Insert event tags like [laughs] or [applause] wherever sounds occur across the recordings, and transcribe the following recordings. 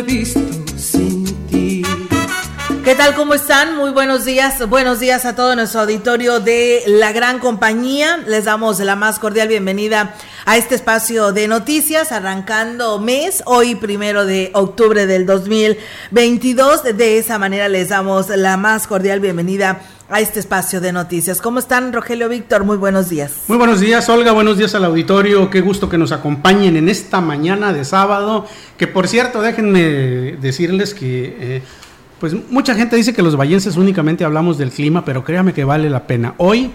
Visto sin. ¿Qué tal? ¿Cómo están? Muy buenos días. Buenos días a todo nuestro auditorio de la gran compañía. Les damos la más cordial bienvenida a este espacio de noticias, arrancando mes, hoy primero de octubre del 2022. De esa manera les damos la más cordial bienvenida a este espacio de noticias. ¿Cómo están, Rogelio Víctor? Muy buenos días. Muy buenos días, Olga. Buenos días al auditorio. Qué gusto que nos acompañen en esta mañana de sábado. Que por cierto, déjenme decirles que, eh, pues mucha gente dice que los vallenses únicamente hablamos del clima, pero créame que vale la pena. Hoy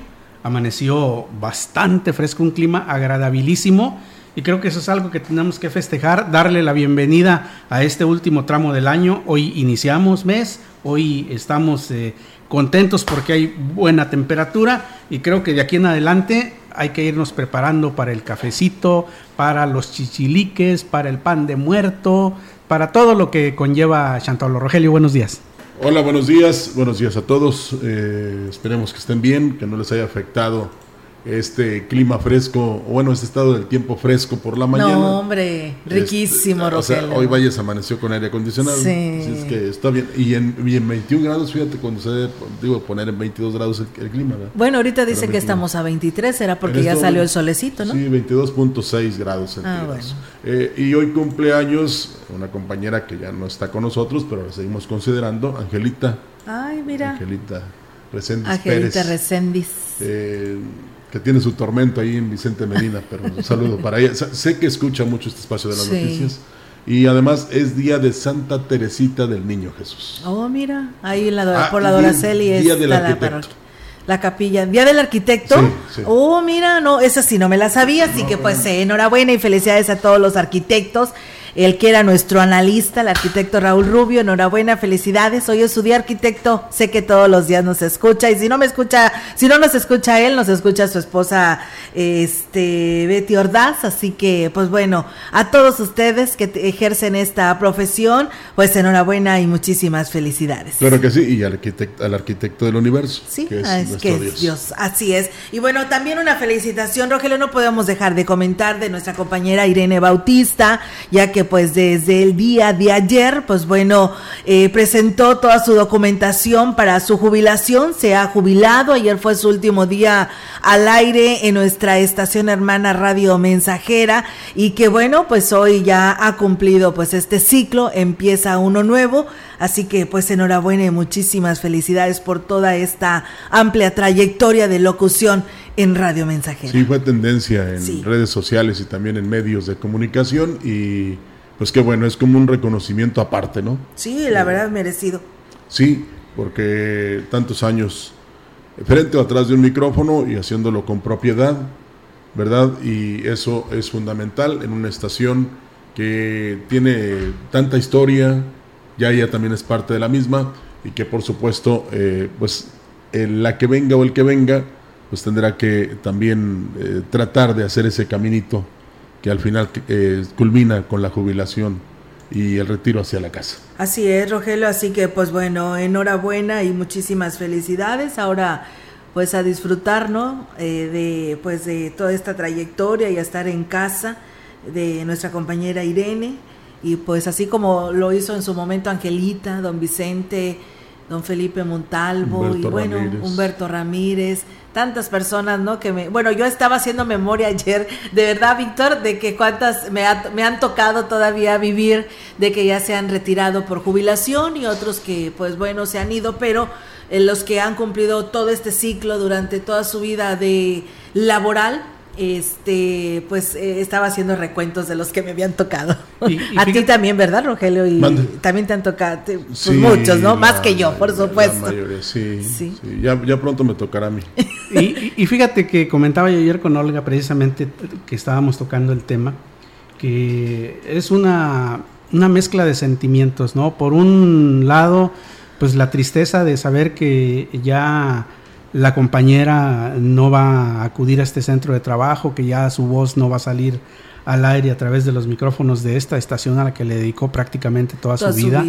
amaneció bastante fresco, un clima agradabilísimo. Y creo que eso es algo que tenemos que festejar, darle la bienvenida a este último tramo del año. Hoy iniciamos mes, hoy estamos eh, contentos porque hay buena temperatura y creo que de aquí en adelante hay que irnos preparando para el cafecito, para los chichiliques, para el pan de muerto, para todo lo que conlleva Chantal Rogelio. Buenos días. Hola, buenos días, buenos días a todos. Eh, esperemos que estén bien, que no les haya afectado este clima fresco, bueno, este estado del tiempo fresco por la mañana. No, hombre, riquísimo, Este, o sea, hoy Valles amaneció con aire acondicionado. Sí. Así es que está bien. Y en, y en 21 grados, fíjate, cuando se debe, digo, poner en 22 grados el, el clima, ¿verdad? Bueno, ahorita dice que 21. estamos a 23, será porque ya este salió el solecito, ¿no? Sí, 22.6 grados centígrados. Eh, y hoy cumpleaños una compañera que ya no está con nosotros, pero la seguimos considerando, Angelita. Ay, mira. Angelita Reséndiz Angelita Pérez. Reséndiz. eh, que tiene su tormento ahí en Vicente Medina, pero un saludo para ella. Sé que escucha mucho este espacio de las Sí. noticias. Y además es día de Santa Teresita del Niño Jesús. Oh, mira, ahí la, Ah, por la día- Doraceli día está del la capilla. ¿Día del arquitecto? Sí, sí. Oh, mira, no, esa sí no me la sabía, así que pues eh, enhorabuena y felicidades a todos los arquitectos. El que era nuestro analista, el arquitecto Raúl Rubio, enhorabuena, felicidades. Hoy es su día arquitecto, sé que todos los días nos escucha y si no me escucha, si no nos escucha él, nos escucha su esposa este Betty Ordaz, así que pues bueno, a todos ustedes que ejercen esta profesión, pues enhorabuena y muchísimas felicidades. Claro que sí, y al arquitecto, al arquitecto del universo, Sí, que es, que es Dios. Dios. así es. Y bueno, también una felicitación, Rogelio, no podemos dejar de comentar de nuestra compañera Irene Bautista, ya que pues desde el día de ayer, pues bueno, eh, presentó toda su documentación para su jubilación, se ha jubilado, ayer fue su último día al aire en nuestra estación hermana Radio Mensajera. Y que bueno, pues hoy ya ha cumplido pues este ciclo, empieza uno nuevo, así que pues enhorabuena y muchísimas felicidades por toda esta amplia trayectoria de locución en Radio Mensajera. Sí, fue tendencia en Sí. redes sociales y también en medios de comunicación y pues qué bueno, es como un reconocimiento aparte, ¿no? Sí, la verdad merecido. Sí, porque tantos años frente o atrás de un micrófono y haciéndolo con propiedad, ¿verdad? Y eso es fundamental en una estación que tiene tanta historia, ya ella también es parte de la misma y que por supuesto, eh, pues el- la que venga o el que venga, pues tendrá que también eh, tratar de hacer ese caminito que al final eh, culmina con la jubilación y el retiro hacia la casa. Así es, Rogelio, así que pues bueno, enhorabuena y muchísimas felicidades. Ahora pues a disfrutar, ¿no? Eh, de pues de toda esta trayectoria y a estar en casa de nuestra compañera Irene y pues así como lo hizo en su momento Angelita, don Vicente, don Felipe Montalvo y bueno, Humberto Ramírez, tantas personas, ¿no? Que me, bueno, yo estaba haciendo memoria ayer, de verdad, Víctor, de que cuántas me, me han tocado todavía vivir, de que ya se han retirado por jubilación y otros que, pues bueno, se han ido, pero eh, los que han cumplido todo este ciclo durante toda su vida de laboral, este, pues eh, estaba haciendo recuentos de los que me habían tocado. [laughs] a ti también, ¿verdad, Rogelio? Y también te han tocado pues, muchos, ¿no? Más que yo, por supuesto. sí, sí. Ya, ya, pronto me tocará a mí. y, fíjate que comentaba yo ayer con Olga precisamente que estábamos tocando el tema, que es una, una mezcla de sentimientos, ¿no? Por un lado, pues la tristeza de saber que ya la compañera no va a acudir a este centro de trabajo, que ya su voz no va a salir al aire a través de los micrófonos de esta estación a la que le dedicó prácticamente toda, su vida.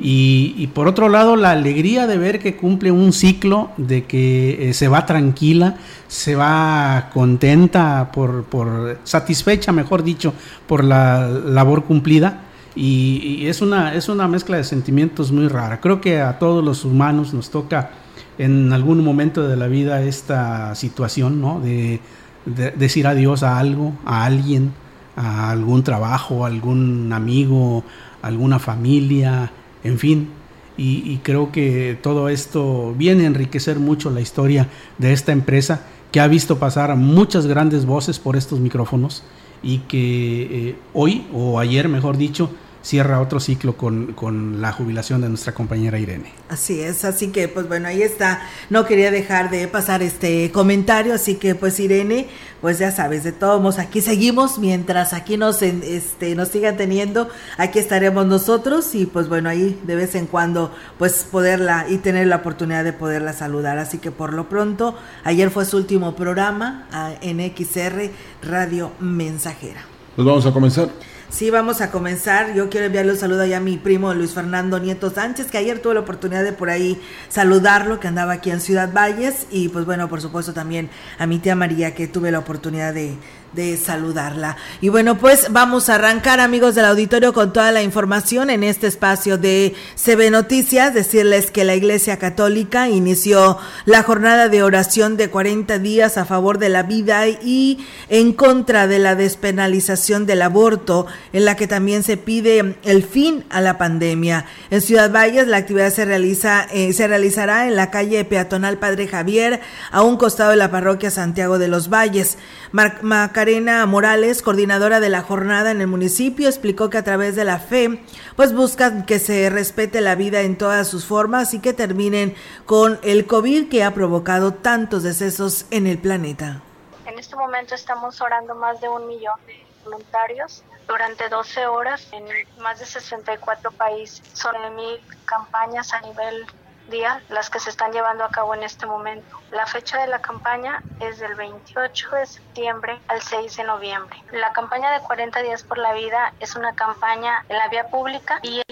y, por otro lado, la alegría de ver que cumple un ciclo, de que eh, se va tranquila, se va contenta, por, por satisfecha, mejor dicho, por la labor cumplida. Y, y, es, una, es una mezcla de sentimientos muy rara. Creo que a todos los humanos nos toca en algún momento de la vida esta situación, ¿no? De, decir adiós a algo, a alguien, a algún trabajo, a algún amigo, alguna familia, en fin. Y, creo que todo esto viene a enriquecer mucho la historia de esta empresa que ha visto pasar a muchas grandes voces por estos micrófonos y que eh, hoy, o ayer mejor dicho, cierra otro ciclo con, con, la jubilación de nuestra compañera Irene. Así es, así que pues bueno, ahí está. No quería dejar de pasar este comentario, así que pues Irene, pues ya sabes, de todos modos aquí seguimos, mientras aquí nos, este, nos sigan teniendo, aquí estaremos nosotros y pues bueno, ahí de vez en cuando pues poderla y tener la oportunidad de poderla saludar. Así que por lo pronto, ayer fue su último programa en XR Radio Mensajera. Pues vamos a comenzar. Sí, vamos a comenzar. Yo quiero enviarle un saludo a mi primo Luis Fernando Nieto Sánchez, que ayer tuve la oportunidad de por ahí saludarlo, que andaba aquí en Ciudad Valles. Y pues bueno, por supuesto también a mi tía María, que tuve la oportunidad de, de saludarla. Y bueno, pues vamos a arrancar, amigos del auditorio, con toda la información en este espacio de CB Noticias. Decirles que la Iglesia Católica inició la jornada de oración de 40 días a favor de la vida y en contra de la despenalización del aborto, en la que también se pide el fin a la pandemia. En Ciudad Valles, la actividad se realiza, eh, se realizará en la calle peatonal Padre Javier, a un costado de la parroquia Santiago de los Valles. Mar Macarena Morales, coordinadora de la jornada en el municipio, explicó que a través de la fe, pues buscan que se respete la vida en todas sus formas y que terminen con el COVID que ha provocado tantos decesos en el planeta. En este momento estamos orando más de un millón de voluntarios durante 12 horas en más de 64 países. Son mil campañas a nivel día las que se están llevando a cabo en este momento. La fecha de la campaña es del 28 de septiembre al 6 de noviembre. La campaña de 40 días por la vida es una campaña en la vía pública y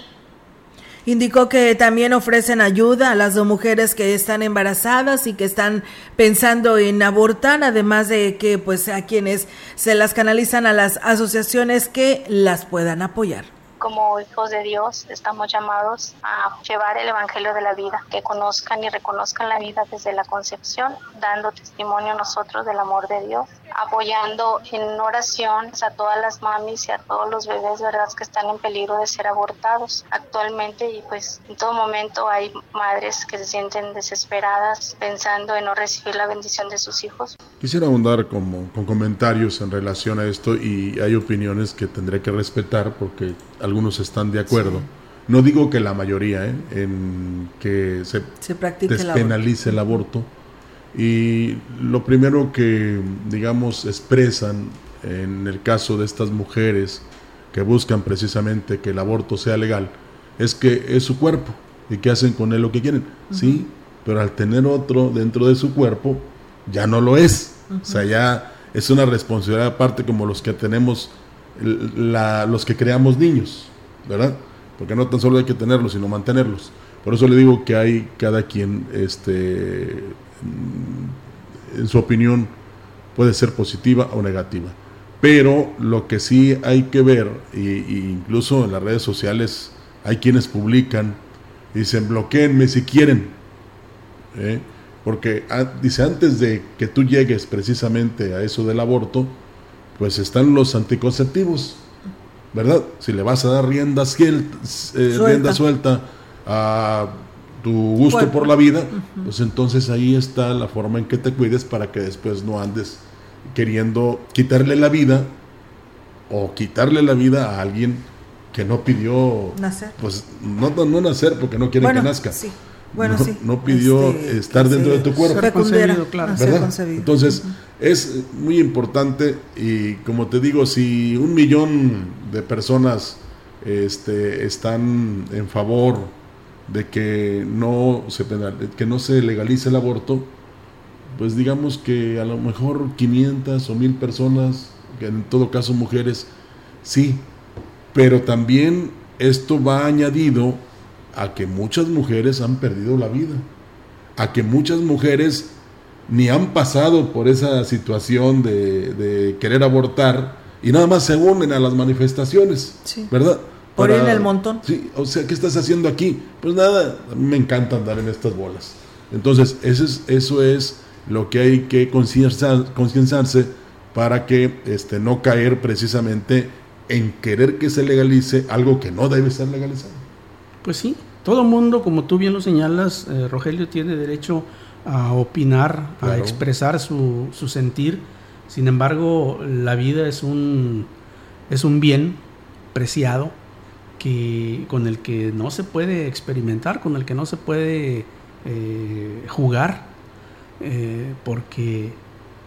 Indicó que también ofrecen ayuda a las mujeres que están embarazadas y que están pensando en abortar, además de que pues a quienes se las canalizan a las asociaciones que las puedan apoyar. Como hijos de Dios estamos llamados a llevar el Evangelio de la vida, que conozcan y reconozcan la vida desde la concepción, dando testimonio nosotros del amor de Dios, apoyando en oración a todas las mamis y a todos los bebés, ¿verdad?, que están en peligro de ser abortados actualmente y pues en todo momento hay madres que se sienten desesperadas pensando en no recibir la bendición de sus hijos. Quisiera abundar como, con comentarios en relación a esto y hay opiniones que tendré que respetar porque algunos están de acuerdo. No digo que la mayoría, ¿eh? en que se, despenalice el aborto. Y lo primero que, digamos, expresan en el caso de estas mujeres que buscan precisamente que el aborto sea legal, es que es su cuerpo y que hacen con él lo que quieren. Sí, pero al tener otro dentro de su cuerpo, ya no lo es. O sea, ya es una responsabilidad aparte como los que tenemos los que creamos niños, ¿verdad? Porque no tan solo hay que tenerlos, sino mantenerlos. Por eso le digo que hay cada quien, este, en su opinión, puede ser positiva o negativa. Pero lo que sí hay que ver, y, incluso en las redes sociales hay quienes publican dicen, bloqueenme si quieren. ¿eh? Porque ah, dice, antes de que tú llegues precisamente a eso del aborto, pues están los anticonceptivos, ¿verdad? Si le vas a dar rienda, eh, rienda suelta a tu gusto por la vida, pues entonces ahí está la forma en que te cuides para que después no andes queriendo quitarle la vida o quitarle la vida a alguien que no pidió nacer. Pues no, no nacer porque no quiere que nazca. Sí. Bueno, no, sí. no pidió Este, estar dentro de tu cuerpo. Ser concebido, claro. Ser ¿verdad? concebido. Entonces, es muy importante y como te digo, si un millón de personas este, están en favor de que no se penal, que no se legalice el aborto, pues digamos que a lo mejor 500 o 1000 personas, en todo caso mujeres, sí, pero también esto va añadido a que muchas mujeres han perdido la vida, a que muchas mujeres ni han pasado por esa situación de, de querer abortar y nada más se unen a las manifestaciones, Sí. ¿verdad? Por ir en el montón. Sí, o sea, ¿qué estás haciendo aquí? Pues nada, a mí me encanta andar en estas bolas. Entonces, eso es, eso es lo que hay que concienciar- concienciarse para que este, no caer precisamente en querer que se legalice algo que no debe ser legalizado. Pues sí, todo mundo, como tú bien lo señalas, eh, Rogelio, tiene derecho a opinar, a Claro. expresar su, su sentir. Sin embargo, la vida es un, es un bien preciado que, con el que no se puede experimentar, con el que no se puede eh, jugar, eh, porque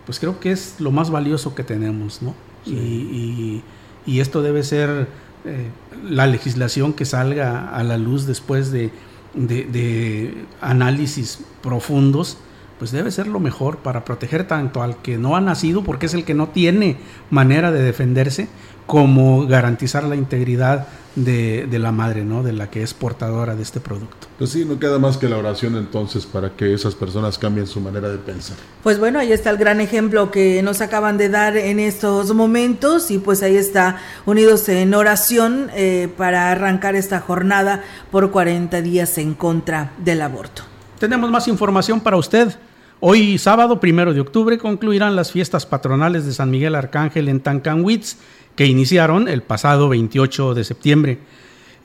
pues creo que es lo más valioso que tenemos, ¿no? Y, y- y esto debe ser eh, la legislación que salga a la luz después de, de- de análisis profundos, pues debe ser lo mejor para proteger tanto al que no ha nacido, porque es el que no tiene manera de defenderse, como garantizar la integridad de, de la madre, ¿no? De la que es portadora de este producto. Pues sí, no queda más que la oración entonces para que esas personas cambien su manera de pensar. Pues bueno, ahí está el gran ejemplo que nos acaban de dar en estos momentos y pues ahí está unidos en oración eh, para arrancar esta jornada por 40 días en contra del aborto. Tenemos más información para usted. Hoy, sábado primero de octubre, concluirán las fiestas patronales de San Miguel Arcángel en Tancanwitz, que iniciaron el pasado 28 de septiembre.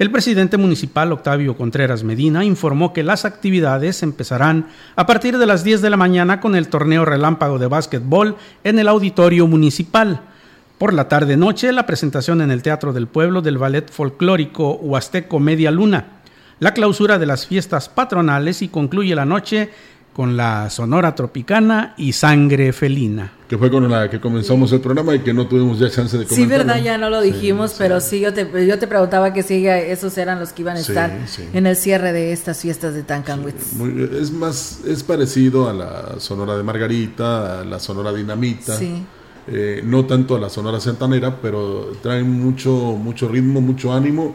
El presidente municipal Octavio Contreras Medina informó que las actividades empezarán a partir de las 10 de la mañana con el torneo relámpago de básquetbol en el auditorio municipal. Por la tarde-noche, la presentación en el Teatro del Pueblo del ballet folclórico Huasteco Media Luna la clausura de las fiestas patronales y concluye la noche con la Sonora Tropicana y Sangre Felina. Que fue con la que comenzamos el programa y que no tuvimos ya chance de Sí, comentarlo. verdad, ya no lo Sí, dijimos, sí. pero sí, yo te, yo te preguntaba que si esos eran los que iban a Sí, estar sí. en el cierre de estas fiestas de Tancanwitz. Muy- es más, es parecido a la Sonora de Margarita, a la Sonora Dinamita. Sí. Eh, no tanto a la Sonora Santanera, pero traen mucho, mucho ritmo, mucho ánimo.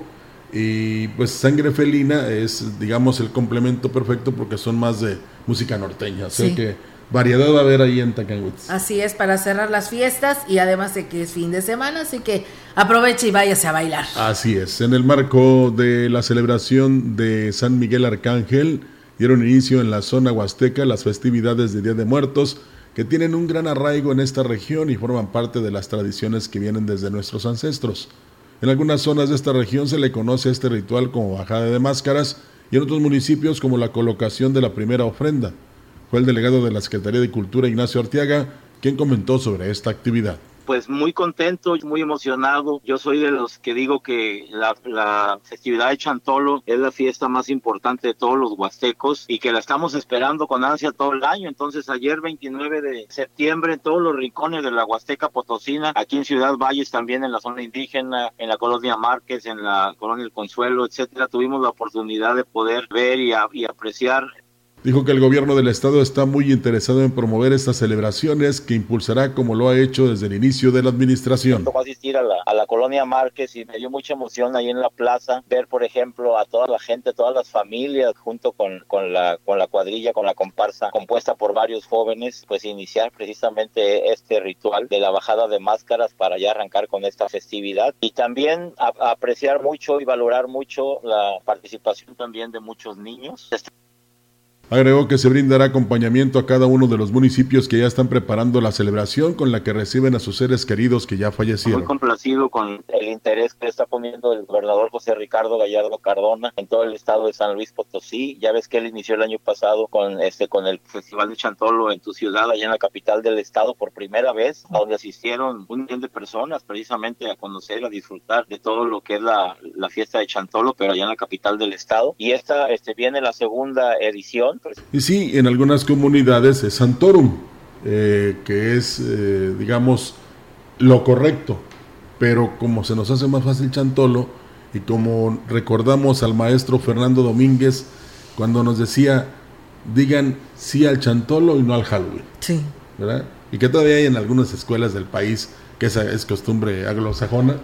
Y pues Sangre Felina es, digamos, el complemento perfecto porque son más de música norteña. O sea Sí. que variedad va a haber ahí en Tacanwitz. Así es, para cerrar las fiestas y además de que es fin de semana, así que aproveche y váyase a bailar. Así es, en el marco de la celebración de San Miguel Arcángel, dieron inicio en la zona huasteca las festividades de Día de Muertos, que tienen un gran arraigo en esta región y forman parte de las tradiciones que vienen desde nuestros ancestros. En algunas zonas de esta región se le conoce a este ritual como bajada de máscaras y en otros municipios como la colocación de la primera ofrenda. Fue el delegado de la Secretaría de Cultura, Ignacio Arteaga, quien comentó sobre esta actividad. Pues muy contento, muy emocionado. Yo soy de los que digo que la, la festividad de Chantolo es la fiesta más importante de todos los huastecos y que la estamos esperando con ansia todo el año. Entonces ayer 29 de septiembre en todos los rincones de la Huasteca Potosina, aquí en Ciudad Valles también en la zona indígena, en la colonia Márquez, en la colonia El Consuelo, etcétera, tuvimos la oportunidad de poder ver y, apreciar Dijo que el gobierno del estado está muy interesado en promover estas celebraciones que impulsará como lo ha hecho desde el inicio de la administración. Tocó asistir a la, a la colonia Márquez y me dio mucha emoción ahí en la plaza ver, por ejemplo, a toda la gente, todas las familias junto con, con, la, con la cuadrilla, con la comparsa compuesta por varios jóvenes, pues iniciar precisamente este ritual de la bajada de máscaras para ya arrancar con esta festividad y también a, a apreciar mucho y valorar mucho la participación también de muchos niños. Agregó que se brindará acompañamiento a cada uno de los municipios que ya están preparando la celebración con la que reciben a sus seres queridos que ya fallecieron. Muy complacido con el interés que está poniendo el gobernador José Ricardo Gallardo Cardona en todo el estado de San Luis Potosí. Ya ves que él inició el año pasado con este con el Festival de Chantolo en tu ciudad, allá en la capital del estado por primera vez, donde asistieron un millón de personas precisamente a conocer, a disfrutar de todo lo que es la, la fiesta de Chantolo, pero allá en la capital del estado. Y esta este viene la segunda edición y sí, en algunas comunidades es Santorum, eh, que es, eh, digamos, lo correcto. Pero como se nos hace más fácil Chantolo, y como recordamos al maestro Fernando Domínguez, cuando nos decía, digan sí al Chantolo y no al Halloween. Sí. ¿Verdad? Y que todavía hay en algunas escuelas del país, que esa es costumbre anglosajona,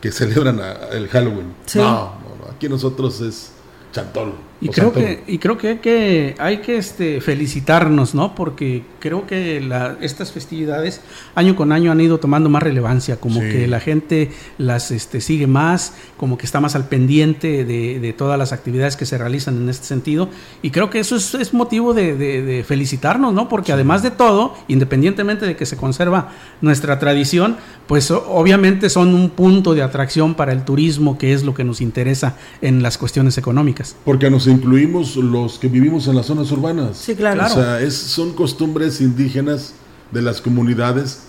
que celebran el Halloween. Sí. No, no, no, aquí nosotros es Chantolo. Y creo, que, y creo que hay que, hay que este, felicitarnos, ¿no? Porque creo que la, estas festividades año con año han ido tomando más relevancia, como Sí. que la gente las este, sigue más, como que está más al pendiente de, de todas las actividades que se realizan en este sentido. Y creo que eso es, es motivo de, de- de felicitarnos, ¿no? Porque además de todo, independientemente de que se conserva nuestra tradición, pues obviamente son un punto de atracción para el turismo, que es lo que nos interesa en las cuestiones económicas. Porque nos incluimos los que vivimos en las zonas urbanas. Sí, claro. O sea, es, son costumbres indígenas de las comunidades,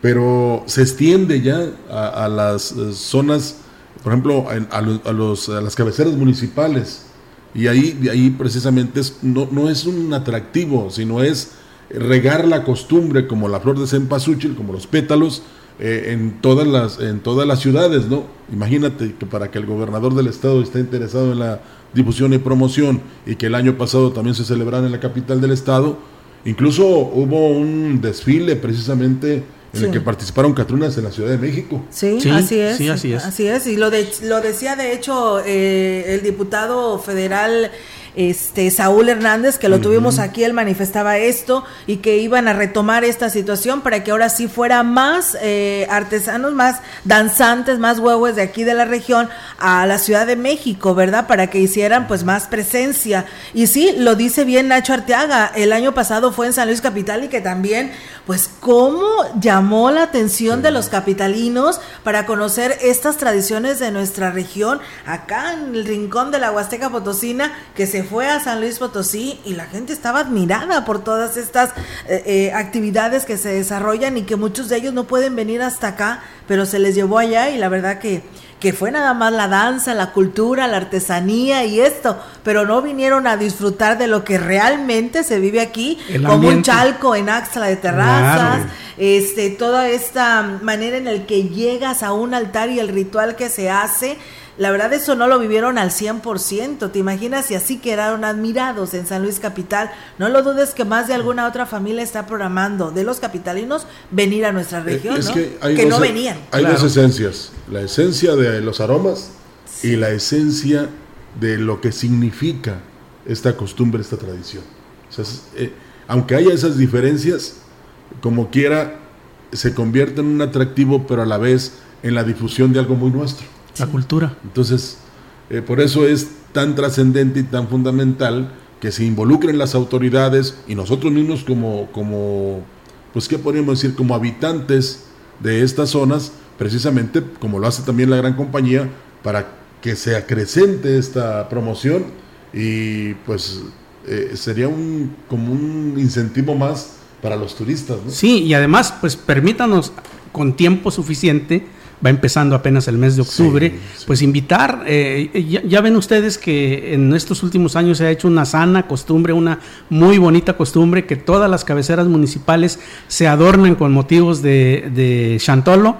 pero se extiende ya a, a las eh, zonas, por ejemplo, en- a, lo- a los, a las cabeceras municipales. Y ahí, ahí precisamente es, no, no es un atractivo, sino es regar la costumbre como la flor de cempasúchil, como los pétalos, eh, en, todas las, en todas las ciudades, ¿no? Imagínate que para que el gobernador del estado esté interesado en la difusión y promoción y que el año pasado también se celebrara en la capital del estado, incluso hubo un desfile precisamente en el que participaron Catrunas en la Ciudad de México. Sí, Sí, así es. sí, así es. Así es. Y lo, de, lo decía, de hecho, eh, el diputado federal este Saúl Hernández, que lo tuvimos aquí, él manifestaba esto y que iban a retomar esta situación para que ahora sí fuera más eh, artesanos, más danzantes, más huevos de aquí de la región a la Ciudad de México, ¿verdad? Para que hicieran pues más presencia. Y sí, lo dice bien Nacho Arteaga, el año pasado fue en San Luis Capital y que también, pues, cómo llamó la atención de los capitalinos para conocer estas tradiciones de nuestra región, acá en el rincón de la Huasteca Potosina, que se fue a San Luis Potosí y la gente estaba admirada por todas estas eh, eh, actividades que se desarrollan y que muchos de ellos no pueden venir hasta acá, pero se les llevó allá y la verdad que que fue nada más la danza, la cultura, la artesanía y esto, pero no vinieron a disfrutar de lo que realmente se vive aquí, El como un chalco en Axla de Terrazas, Claro. este, toda esta manera en el que llegas a un altar y el ritual que se hace, la verdad eso no lo vivieron al 100%, te imaginas y así quedaron admirados en San Luis Capital, no lo dudes que más de alguna otra familia está programando de los capitalinos venir a nuestra región, Eh, es ¿no? que, hay que dos, no venían. Hay Claro. dos esencias, la esencia de los aromas y la esencia de lo que significa esta costumbre, esta tradición. O sea, es, eh, aunque haya esas diferencias, como quiera, se convierte en un atractivo, pero a la vez en la difusión de algo muy nuestro. La cultura. Entonces, eh, por eso es tan trascendente y tan fundamental que se involucren las autoridades y nosotros mismos como, como pues, ¿qué podríamos decir? Como habitantes de estas zonas, precisamente como lo hace también la gran compañía, para que se acrecente esta promoción y pues eh, sería un, como un incentivo más para los turistas, ¿no? Sí, y además, pues permítanos con tiempo suficiente, va empezando apenas el mes de octubre, Sí, sí. pues invitar, eh, ya, ya ven ustedes que en estos últimos años se ha hecho una sana costumbre, una muy bonita costumbre, que todas las cabeceras municipales se adornan con motivos de, de Chantolo,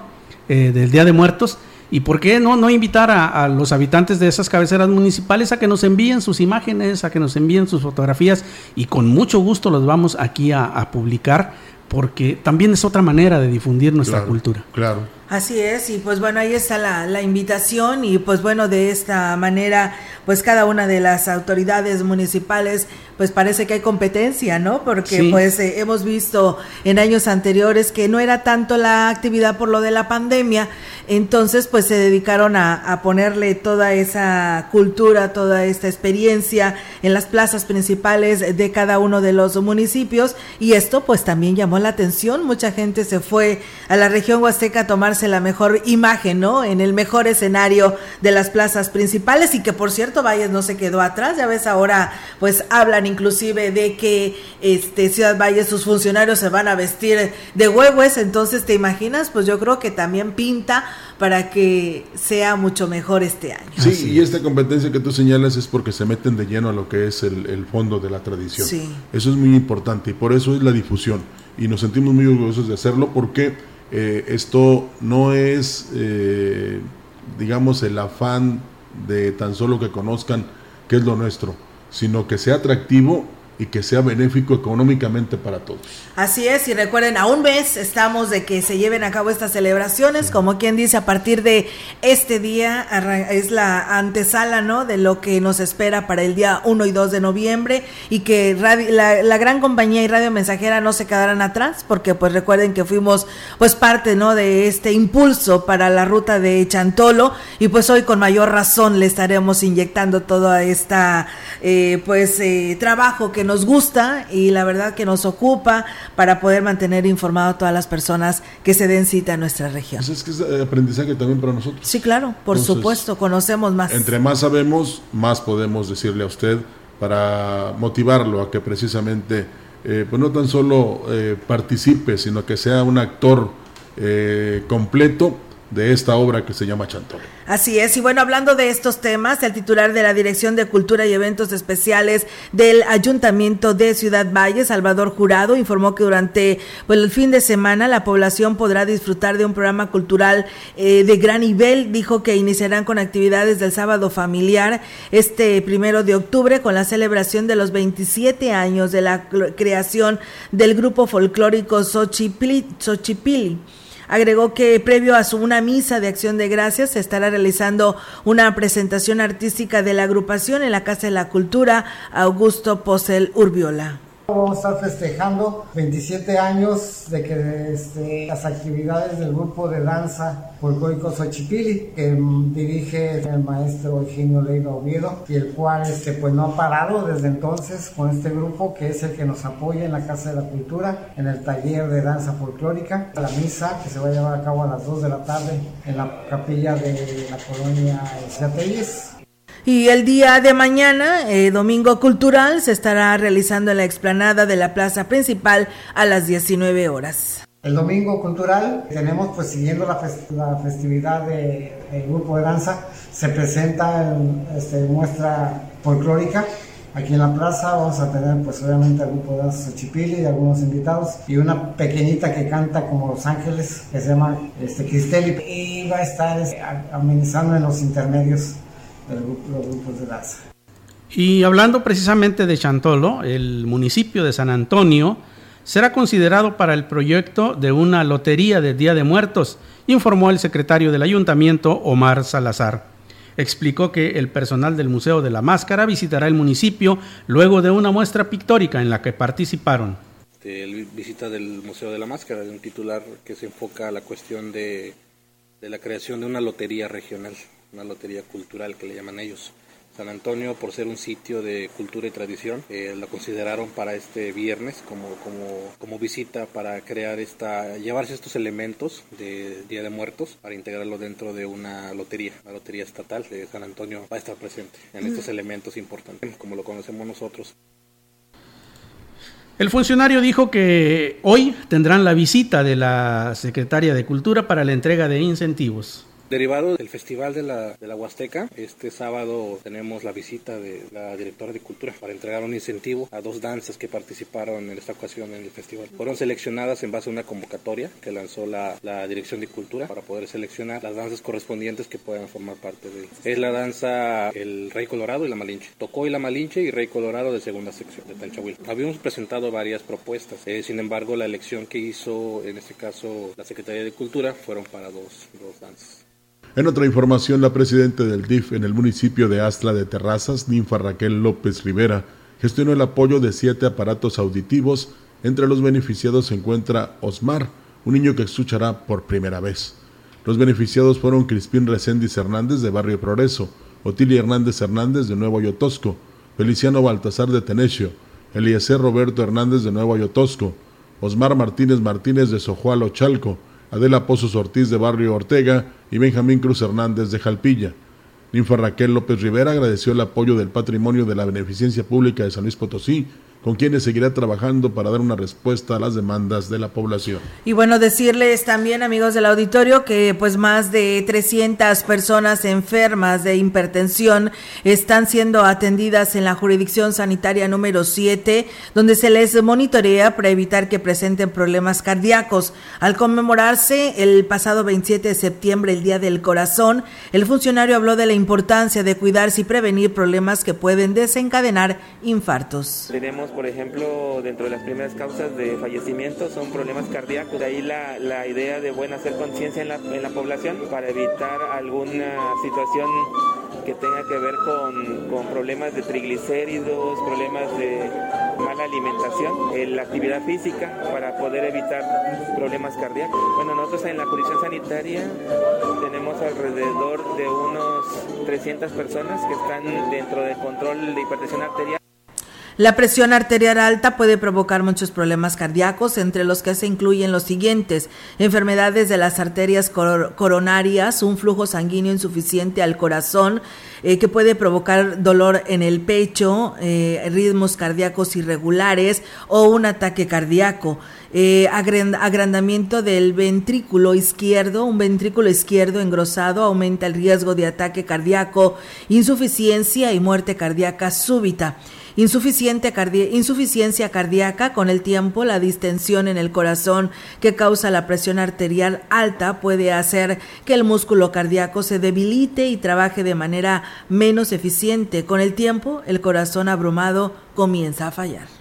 eh, del Día de Muertos, Y por qué no, no invitar a, los habitantes de esas cabeceras municipales a que nos envíen sus imágenes, a que nos envíen sus fotografías y con mucho gusto los vamos aquí a, publicar porque también es otra manera de difundir nuestra cultura. Claro. Así es, y pues bueno, ahí está la, la, invitación y pues bueno, de esta manera, pues cada una de las autoridades municipales, pues parece que hay competencia, ¿no? Porque pues eh, hemos visto en años anteriores que no era tanto la actividad por lo de la pandemia, entonces pues se dedicaron a, a ponerle toda esa cultura, toda esta experiencia en las plazas principales de cada uno de los municipios y esto pues también llamó la atención, mucha gente se fue a la región Huasteca a tomarse la mejor imagen, ¿no? En el mejor escenario de las plazas principales y que por cierto Valles no se quedó atrás, ya ves ahora pues hablan inclusive de que este Ciudad Valles sus funcionarios se van a vestir de huevos, entonces te imaginas, pues yo creo que también pinta para que sea mucho mejor este año. Sí, y esta competencia que tú señalas es porque se meten de lleno a lo que es el, fondo de la tradición. Sí. Eso es muy importante y por eso es la difusión. Y nos sentimos muy orgullosos de hacerlo porque eh, esto no es, eh, digamos, el afán de tan solo que conozcan qué es lo nuestro, sino que sea atractivo y que sea benéfico económicamente para todos. Así es, y recuerden, a un mes estamos de que se lleven a cabo estas celebraciones, como quien dice, a partir de este día es la antesala, ¿no? De lo que nos espera para el día 1 y 2 de noviembre y que la, gran compañía y radio mensajera no se quedarán atrás, porque pues recuerden que fuimos pues parte, ¿no? De este impulso para la ruta de Chantolo y pues hoy con mayor razón le estaremos inyectando todo esta eh, pues eh, trabajo que nos gusta y la verdad que nos ocupa para poder mantener informado a todas las personas que se den cita en nuestra región. Pues es que es eh, aprendizaje también para nosotros. Sí, claro, por supuesto, conocemos más. Entre más sabemos, más podemos decirle a usted para motivarlo a que precisamente, eh, pues no tan solo eh, participe, sino que sea un actor completo de esta obra que se llama Chantolo. Así es, y bueno, hablando de estos temas, el titular de la Dirección de Cultura y Eventos Especiales del Ayuntamiento de Ciudad Valle, Salvador Jurado, informó que durante pues, el fin de semana la población podrá disfrutar de un programa cultural eh, de gran nivel. Dijo que iniciarán con actividades del sábado familiar este primero de octubre con la celebración de los 27 años de la creación del grupo folclórico Xochipili. Agregó que previo a su una misa de acción de gracias se estará realizando una presentación artística de la agrupación en la Casa de la Cultura Augusto Posel Urbiola. Vamos a estar festejando 27 años de que este, las actividades del grupo de danza folclórico Xochipili, que dirige el maestro Eugenio Leiva Oviedo, y el cual este, pues, no ha parado desde entonces con este grupo, que es el que nos apoya en la Casa de la Cultura, en el taller de danza folclórica, la misa que se va a llevar a cabo a las 2 de la tarde en la capilla de la colonia Ciatelles y el día de mañana, eh, Domingo Cultural, se estará realizando en la explanada de la plaza principal a las 19 horas. El Domingo Cultural tenemos, pues siguiendo la, festividad del grupo de danza, se presenta en este, muestra folclórica. Aquí en la plaza vamos a tener pues obviamente al grupo de danza Xochipilli y algunos invitados y una pequeñita que canta como Los Ángeles que se llama este, Cristeli y va a estar este, amenizando en los intermedios los grupos de danza. Y hablando precisamente de Chantolo, el municipio de San Antonio será considerado para el proyecto de una lotería de Día de Muertos, informó el secretario del ayuntamiento, Omar Salazar. Explicó que el personal del Museo de la Máscara visitará el municipio luego de una muestra pictórica en la que participaron. El visita del Museo de la Máscara, de un titular que se enfoca a la cuestión de, de la creación de una lotería regional una lotería cultural que le llaman ellos. San Antonio, por ser un sitio de cultura y tradición, eh, lo consideraron para este viernes como, como, como, visita para crear esta, llevarse estos elementos de Día de Muertos para integrarlo dentro de una lotería, la lotería estatal de San Antonio va a estar presente en estos elementos importantes, como lo conocemos nosotros. El funcionario dijo que hoy tendrán la visita de la secretaria de Cultura para la entrega de incentivos. Derivado del Festival de la, de la Huasteca, este sábado tenemos la visita de la directora de Cultura para entregar un incentivo a dos danzas que participaron en esta ocasión en el festival. Fueron seleccionadas en base a una convocatoria que lanzó la, la Dirección de Cultura para poder seleccionar las danzas correspondientes que puedan formar parte de él. Es la danza El Rey Colorado y la Malinche. Tocó y la Malinche y Rey Colorado de segunda sección de Tanchahuil. Habíamos presentado varias propuestas, eh, sin embargo la elección que hizo en este caso la Secretaría de Cultura fueron para dos, dos danzas. En otra información, la presidenta del DIF en el municipio de Astla de Terrazas, Ninfa Raquel López Rivera, gestionó el apoyo de siete aparatos auditivos. Entre los beneficiados se encuentra Osmar, un niño que escuchará por primera vez. Los beneficiados fueron Crispín Reséndiz Hernández de Barrio Progreso, Otilia Hernández Hernández de Nuevo Ayotosco, Feliciano Baltasar de Tenecio, Eliezer Roberto Hernández de Nuevo Ayotosco, Osmar Martínez Martínez de Sojualo Chalco, Adela Pozos Ortiz de Barrio Ortega y Benjamín Cruz Hernández de Jalpilla. Ninfa Raquel López Rivera agradeció el apoyo del patrimonio de la Beneficencia Pública de San Luis Potosí con quienes seguirá trabajando para dar una respuesta a las demandas de la población. Y bueno, decirles también, amigos del auditorio, que pues más de 300 personas enfermas de hipertensión están siendo atendidas en la jurisdicción sanitaria número 7, donde se les monitorea para evitar que presenten problemas cardíacos. Al conmemorarse el pasado 27 de septiembre, el Día del Corazón, el funcionario habló de la importancia de cuidarse y prevenir problemas que pueden desencadenar infartos. Tenemos por ejemplo, dentro de las primeras causas de fallecimiento son problemas cardíacos. De ahí la, la idea de buena hacer conciencia en la, en la población para evitar alguna situación que tenga que ver con, con, problemas de triglicéridos, problemas de mala alimentación, en la actividad física para poder evitar problemas cardíacos. Bueno, nosotros en la jurisdicción sanitaria tenemos alrededor de unos 300 personas que están dentro del control de hipertensión arterial. La presión arterial alta puede provocar muchos problemas cardíacos, entre los que se incluyen los siguientes: enfermedades de las arterias cor coronarias, un flujo sanguíneo insuficiente al corazón, eh, que puede provocar dolor en el pecho, eh, ritmos cardíacos irregulares o un ataque cardíaco. Eh, agrandamiento del ventrículo izquierdo, un ventrículo izquierdo engrosado aumenta el riesgo de ataque cardíaco, insuficiencia y muerte cardíaca súbita. Insuficiente insuficiencia cardíaca con el tiempo, la distensión en el corazón que causa la presión arterial alta puede hacer que el músculo cardíaco se debilite y trabaje de manera menos eficiente. Con el tiempo, el corazón abrumado comienza a fallar.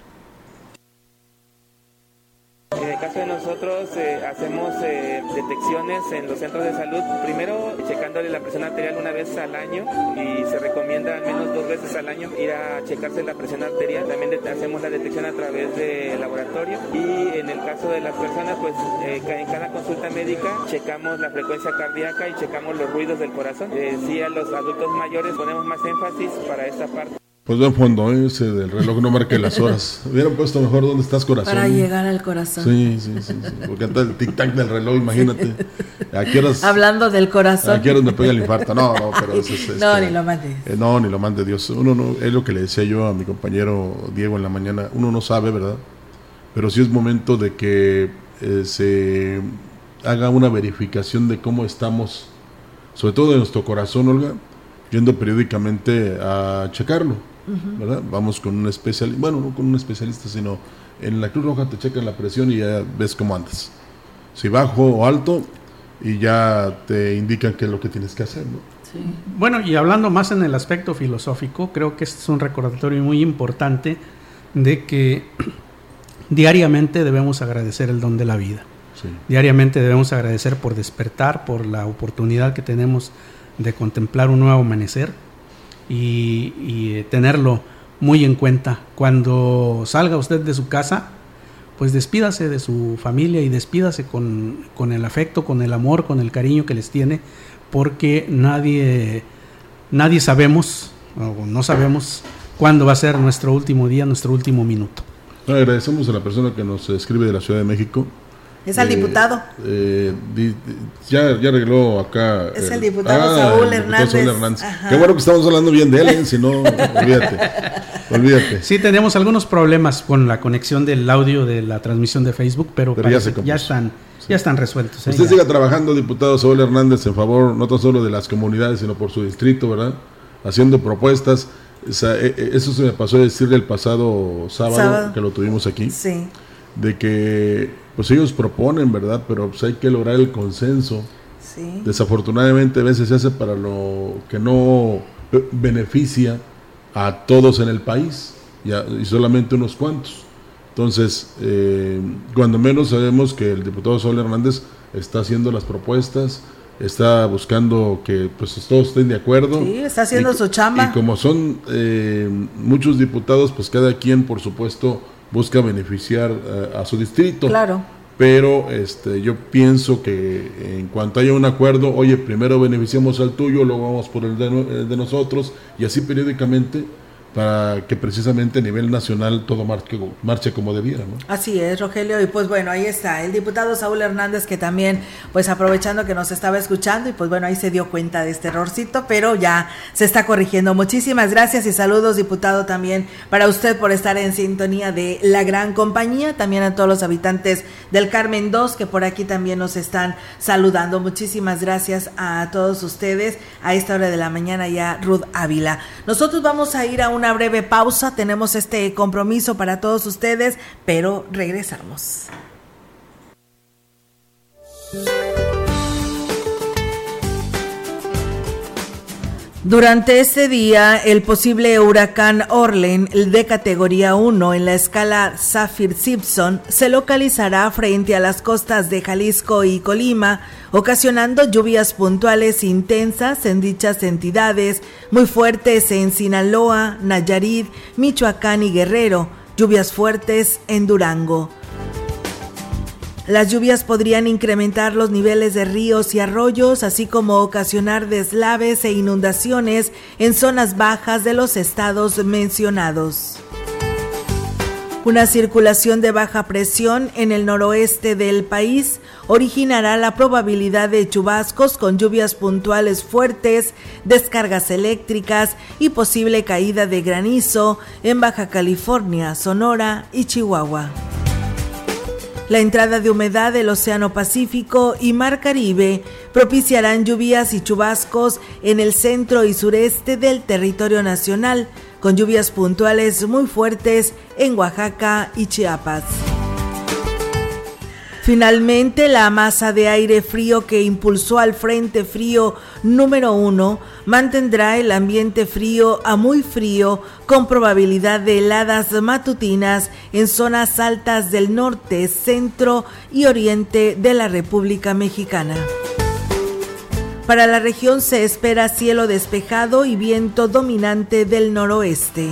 En el caso de nosotros eh, hacemos eh, detecciones en los centros de salud, primero checándole la presión arterial una vez al año y se recomienda al menos dos veces al año ir a checarse la presión arterial. También hacemos la detección a través del laboratorio y en el caso de las personas, pues eh, en cada consulta médica checamos la frecuencia cardíaca y checamos los ruidos del corazón. sí a los adultos mayores ponemos más énfasis para esta parte. Pues buen fondo, ¿eh? ese del reloj no marque las horas. [laughs] Hubieran puesto mejor dónde estás corazón. Para llegar al corazón. Sí, sí, sí. sí. Porque anda el tic-tac del reloj, imagínate. ¿A qué horas, Hablando del corazón. ¿A qué horas me pega el infarto? No, no, pero eso es. no, ni lo mande. Eh, no, ni lo mande Dios. Uno no, es lo que le decía yo a mi compañero Diego en la mañana. Uno no sabe, ¿verdad? Pero sí es momento de que eh, se haga una verificación de cómo estamos, sobre todo de nuestro corazón, Olga, yendo periódicamente a checarlo ¿verdad? Vamos con un especialista, bueno, no con un especialista, sino en la Cruz Roja te checan la presión y ya ves cómo andas. Si bajo o alto y ya te indican qué es lo que tienes que hacer, ¿no? Bueno, y hablando más en el aspecto filosófico, creo que este es un recordatorio muy importante de que [clears throat] diariamente debemos agradecer el don de la vida. Diariamente debemos agradecer por despertar, por la oportunidad que tenemos de contemplar un nuevo amanecer, y, tenerlo muy en cuenta. Cuando salga usted de su casa, pues despídase de su familia y despídase con, con, el afecto, con el amor, con el cariño que les tiene, porque nadie, nadie sabemos, o no sabemos cuándo va a ser nuestro último día, nuestro último minuto. Agradecemos a la persona que nos escribe de la Ciudad de México Es al eh, diputado. eh, di- di- ya, ya arregló acá. Es el eh, diputado Saúl el diputado Saúl Hernández. Ajá. Qué bueno que estamos hablando bien de él, ¿eh? si no, olvídate. Olvídate. Sí, tenemos algunos problemas con la conexión del audio de la transmisión de Facebook, pero, Pero ya parece se que ya están, ya están resueltos. ¿eh? Usted Ya. siga trabajando, diputado Saúl Hernández, en favor no tan solo de las comunidades, sino por su distrito, ¿verdad? Haciendo propuestas. O sea, eh, eh, eso se me pasó a decirle el pasado sábado, Sábado. que lo tuvimos aquí, Sí. De que pues ellos proponen, ¿verdad? Pero pues hay que lograr el consenso. Sí. Desafortunadamente a veces se hace para lo que no eh, beneficia a todos en el país y, a- y solamente unos cuantos. Entonces, eh, cuando menos sabemos que el diputado Saúl Hernández está haciendo las propuestas, está buscando que pues todos estén de acuerdo. Sí, está haciendo Y- su chamba. Y como son eh, muchos diputados, pues cada quien, por supuesto, busca beneficiar eh, a su distrito Claro. pero este yo pienso que en cuanto haya un acuerdo, oye, primero beneficiamos al tuyo, luego vamos por el de, no- el de nosotros, y así periódicamente, para que precisamente a nivel nacional todo marche, marche como debiera, ¿no? Así es, Rogelio. Y pues bueno, ahí está el diputado Saúl Hernández que también, pues aprovechando que nos estaba escuchando y pues bueno, ahí se dio cuenta de este errorcito, pero ya se está corrigiendo. Muchísimas gracias y saludos, diputado, también para usted por estar en sintonía de la gran compañía, también a todos los habitantes del Carmen 2 que por aquí también nos están saludando. Muchísimas gracias a todos ustedes a esta hora de la mañana ya, Ruth Ávila. Nosotros vamos a ir a una breve pausa, tenemos este compromiso para todos ustedes, pero regresamos. Durante este día, el posible huracán Orlen de categoría 1 en la escala Saffir-Simpson se localizará frente a las costas de Jalisco y Colima, ocasionando lluvias puntuales intensas en dichas entidades, muy fuertes en Sinaloa, Nayarit, Michoacán y Guerrero, lluvias fuertes en Durango. Las lluvias podrían incrementar los niveles de ríos y arroyos, así como ocasionar deslaves e inundaciones en zonas bajas de los estados mencionados. Una circulación de baja presión en el noroeste del país originará la probabilidad de chubascos con lluvias puntuales fuertes, descargas eléctricas y posible caída de granizo en Baja California, Sonora y Chihuahua. La entrada de humedad del Océano Pacífico y Mar Caribe propiciarán lluvias y chubascos en el centro y sureste del territorio nacional, con lluvias puntuales muy fuertes en Oaxaca y Chiapas. Finalmente, la masa de aire frío que impulsó al Frente Frío número 1 mantendrá el ambiente frío a muy frío con probabilidad de heladas matutinas en zonas altas del norte, centro y oriente de la República Mexicana. Para la región se espera cielo despejado y viento dominante del noroeste.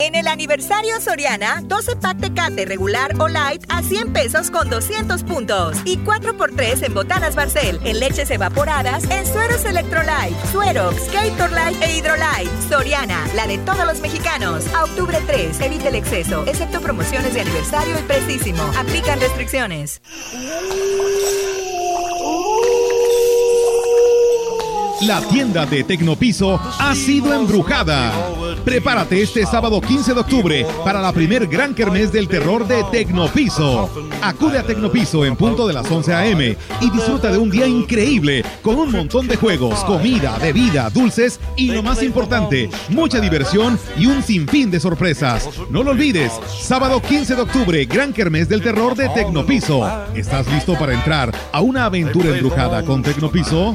En el aniversario Soriana, 12 pack Tecate regular o light a 100 pesos con 200 puntos. Y 4x3 en botanas Barcel, en leches evaporadas, en sueros Electrolyte, Suerox, Gatorlyte e Hydrolyte. Soriana, la de todos los mexicanos. A octubre 3, evite el exceso, excepto promociones de aniversario y prestísimo. Aplican restricciones. La tienda de Tecnopiso ha sido embrujada. Prepárate este sábado 15 de octubre para la primer gran kermés del terror de Tecnopiso. Acude a Tecnopiso en punto de las 11 a.m. y disfruta de un día increíble con un montón de juegos, comida, bebida, dulces y lo más importante, mucha diversión y un sinfín de sorpresas. No lo olvides, sábado 15 de octubre, gran kermés del terror de Tecnopiso. ¿Estás listo para entrar a una aventura embrujada con Tecnopiso?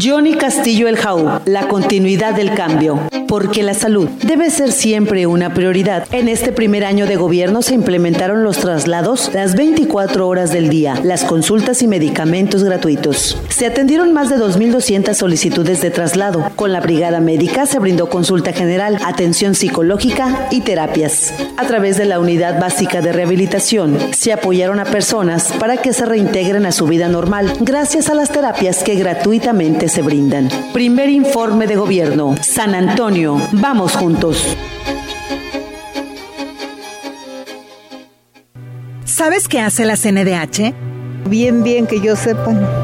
Johnny Castillo El Jau, la continuidad del cambio. Porque la salud debe ser siempre una prioridad. En este primer año de gobierno se implementaron los traslados las 24 horas del día, las consultas y medicamentos gratuitos. Se atendieron más de 2.200 solicitudes de traslado. Con la brigada médica se brindó consulta general, atención psicológica y terapias. A través de la unidad básica de rehabilitación se apoyaron a personas para que se reintegren a su vida normal gracias a las terapias que gratuitamente se brindan. Primer informe de gobierno. San Antonio. Vamos juntos. ¿Sabes qué hace la CNDH? Bien, bien que yo sepa.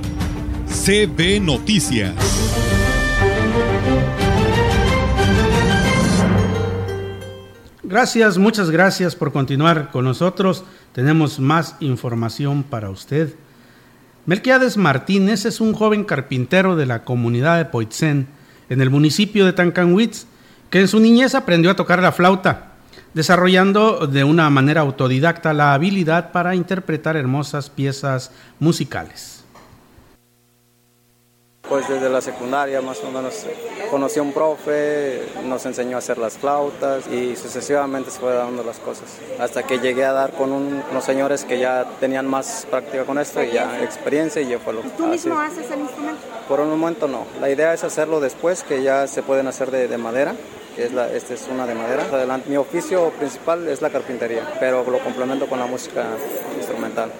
CB Noticias. Gracias, muchas gracias por continuar con nosotros. Tenemos más información para usted. Melquiades Martínez es un joven carpintero de la comunidad de Poitzen, en el municipio de Tancanwitz, que en su niñez aprendió a tocar la flauta desarrollando de una manera autodidacta la habilidad para interpretar hermosas piezas musicales. Pues desde la secundaria más o menos conocí a un profe, nos enseñó a hacer las flautas y sucesivamente se fue dando las cosas. Hasta que llegué a dar con unos señores que ya tenían más práctica con esto y ya experiencia y ya fue lo ¿Y tú mismo haces el instrumento? Por un momento no. La idea es hacerlo después, que ya se pueden hacer de, de madera que es la, esta es una de madera. Adelante, mi oficio principal es la carpintería, pero lo complemento con la música instrumental.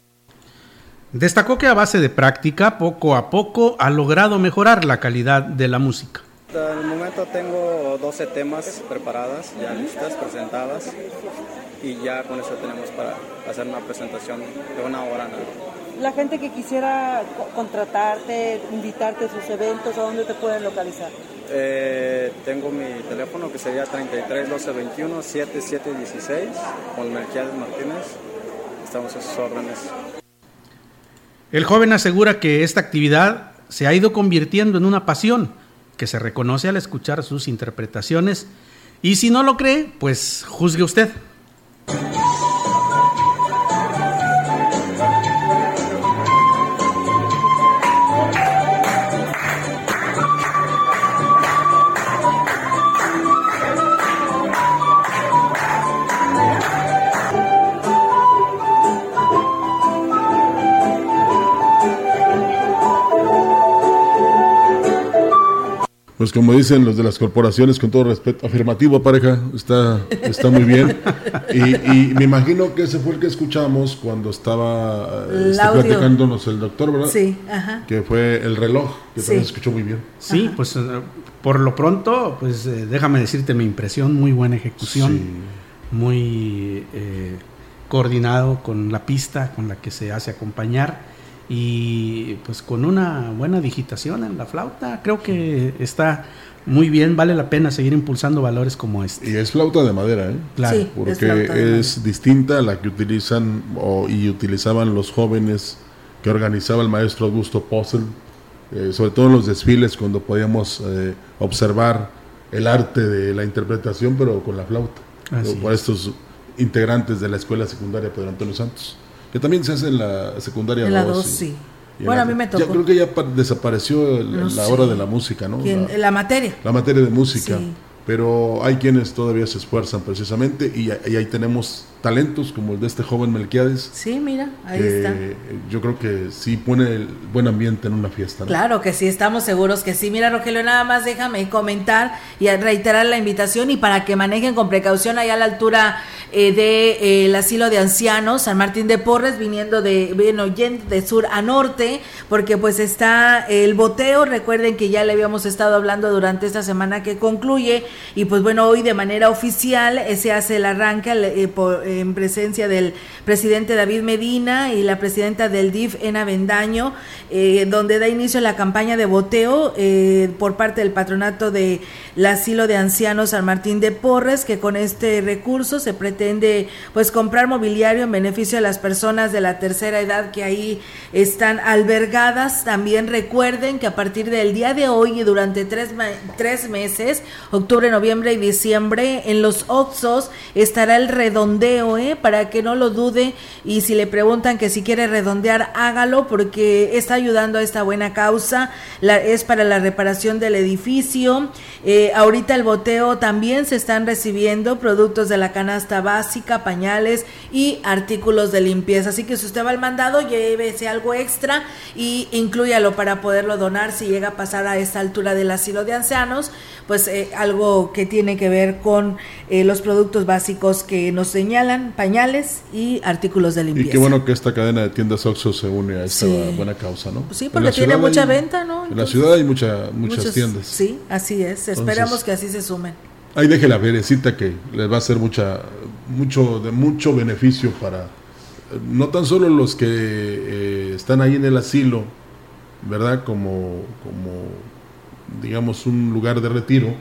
Destacó que a base de práctica, poco a poco, ha logrado mejorar la calidad de la música. Hasta el momento tengo 12 temas preparadas, ya listas, presentadas, y ya con eso tenemos para hacer una presentación de una hora. ¿no? La gente que quisiera contratarte, invitarte a sus eventos, ¿a dónde te pueden localizar? Eh, tengo mi teléfono que sería 33 12 21 77 16 con Melquiades Martínez. Estamos a sus órdenes. El joven asegura que esta actividad se ha ido convirtiendo en una pasión que se reconoce al escuchar sus interpretaciones y si no lo cree, pues juzgue usted. Pues como dicen los de las corporaciones, con todo respeto, afirmativo pareja, está, está muy bien. Y, me imagino que ese fue el que escuchamos cuando estaba este, platicándonos el doctor, ¿verdad? Sí, ajá. Que fue el reloj, que también se escuchó muy bien. Sí, pues eh, por lo pronto, pues eh, déjame decirte mi impresión, muy buena ejecución, muy eh, coordinado con la pista con la que se hace acompañar y pues con una buena digitación en la flauta, creo que está muy bien, vale la pena seguir impulsando valores como este. Y es flauta de madera, ¿eh? Claro. porque es, distinta a la que utilizan o, y utilizaban los jóvenes que organizaba el maestro Augusto Possel, eh, sobre todo en los desfiles cuando podíamos eh, observar el arte de la interpretación, pero con la flauta, por estos integrantes de la Escuela Secundaria Pedro Antonio Santos que también se hace en la secundaria en la 2. sí. bueno, a mí me tocó. Ya creo que ya desapareció la hora de la música, ¿no? La, la, materia. La materia de música. Pero hay quienes todavía se esfuerzan precisamente y, y ahí tenemos talentos como el de este joven Melquiades. Sí, mira, ahí está. Yo creo que sí pone el buen ambiente en una fiesta. Claro que sí, estamos seguros que sí. Mira, Rogelio, nada más déjame comentar y reiterar la invitación y para que manejen con precaución allá a la altura eh, del eh, asilo de ancianos, San Martín de Porres, viniendo de, bueno, de sur a norte, porque pues está el boteo. Recuerden que ya le habíamos estado hablando durante esta semana que concluye y pues bueno, hoy de manera oficial eh, se hace el arranque por en presencia del presidente David Medina y la presidenta del DIF, Ena Bendaño, eh, donde da inicio la campaña de boteo eh, por parte del patronato del asilo de ancianos San Martín de Porres, que con este recurso se pretende pues comprar mobiliario en beneficio de las personas de la tercera edad que ahí están albergadas. También recuerden que a partir del día de hoy y durante tres, tres meses, octubre, noviembre y diciembre, en los Oxos estará el redondeo ¿eh? para que no lo dude y si le preguntan que si quiere redondear, hágalo porque está ayudando a esta buena causa, es para la reparación del edificio. Eh, ahorita el boteo también se están recibiendo productos de la canasta básica, pañales y artículos de limpieza. Así que si usted va al mandado, llévese algo extra y incluyalo para poderlo donar si llega a pasar a esta altura del asilo de ancianos, pues eh, algo que tiene que ver con los productos básicos que nos señalan pañales y artículos de limpieza. Y qué bueno que esta cadena de tiendas Oxxo se une a esta buena causa, ¿no? Sí, porque tiene mucha venta, ¿no? en la ciudad hay mucha, muchas tiendas. Sí, así es. Esperamos que así se sumen. Ahí deje la verecita que les va a hacer mucha, mucho, de mucho beneficio para no tan solo los que eh, están ahí en el asilo, ¿verdad? Como, como, digamos, un lugar de retiro,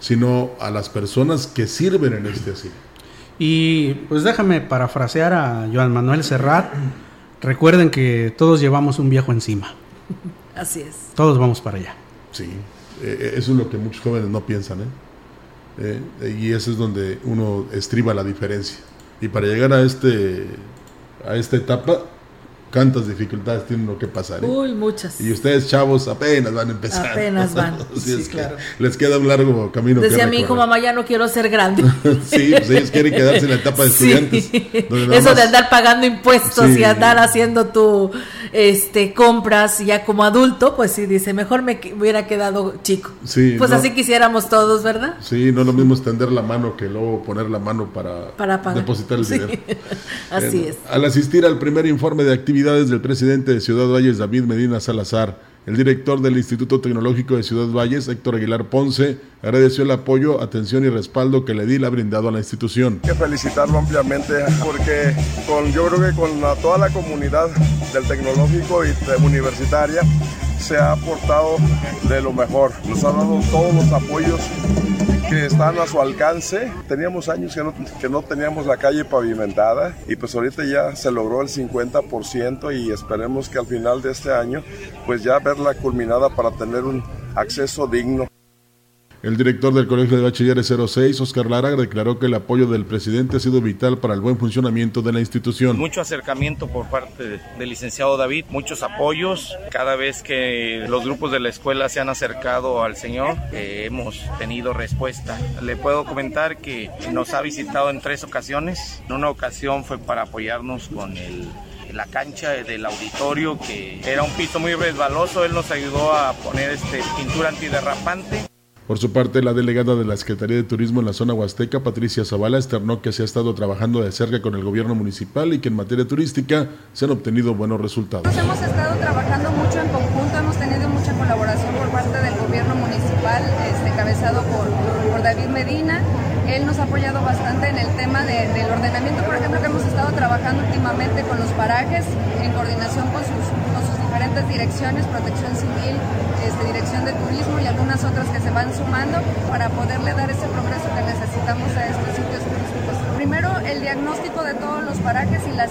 sino a las personas que sirven en este asilo. Y pues déjame parafrasear a Joan Manuel Serrat. Recuerden que todos llevamos un viejo encima. Así es. Todos vamos para allá. Sí, eh, eh, eso es lo que muchos jóvenes no piensan. ¿eh? y eso es donde uno estriba la diferencia. Y para llegar a, este, a esta etapa, cuántas dificultades tienen lo que pasar. ¿eh? Uy, muchas. Y ustedes, chavos, apenas van a empezar. Apenas van. [laughs] sí, claro. Les queda un largo camino. Decía mi hijo, mamá, ya no quiero ser grande. [laughs] sí, pues ellos quieren quedarse en la etapa de estudiantes. [laughs] Eso de andar pagando impuestos y andar haciendo tu este compras ya como adulto, pues sí, dice, mejor me hubiera quedado chico. Sí. Pues así quisiéramos todos, ¿verdad? Sí, no es lo mismo extender la mano que luego poner la mano para, para depositar el dinero. así es. Al asistir al primer informe de actividad del presidente de Ciudad Valles, David Medina Salazar. El director del Instituto Tecnológico de Ciudad Valles, Héctor Aguilar Ponce, agradeció el apoyo, atención y respaldo que le di ha brindado a la institución. Hay que felicitarlo ampliamente porque con, yo creo que con toda la comunidad del tecnológico y universitaria se ha aportado de lo mejor. Nos ha dado todos los apoyos que están a su alcance. Teníamos años que no, que no teníamos la calle pavimentada y pues ahorita ya se logró el 50% y esperemos que al final de este año pues ya verla culminada para tener un acceso digno. El director del Colegio de Bachilleres 06, Oscar Lara, declaró que el apoyo del presidente ha sido vital para el buen funcionamiento de la institución. Mucho acercamiento por parte del licenciado David, muchos apoyos. Cada vez que los grupos de la escuela se han acercado al señor, eh, hemos tenido respuesta. Le puedo comentar que nos ha visitado en tres ocasiones. En una ocasión fue para apoyarnos con el la cancha del auditorio, que era un piso muy resbaloso. Él nos ayudó a poner este, pintura antiderrapante. Por su parte, la delegada de la Secretaría de Turismo en la zona huasteca, Patricia Zavala, externó que se ha estado trabajando de cerca con el gobierno municipal y que en materia turística se han obtenido buenos resultados. Nos hemos estado trabajando mucho en conjunto, hemos tenido mucha colaboración por parte del gobierno municipal, este, encabezado por, por David Medina. Él nos ha apoyado bastante en el tema de, del ordenamiento, por ejemplo, que hemos estado trabajando últimamente con los parajes en coordinación con sus, con sus diferentes direcciones, protección civil, este, dirección de turismo y algunas otras que se van sumando para poderle dar ese progreso que necesitamos a estos sitios turísticos. Primero, el diagnóstico de todos los parajes y las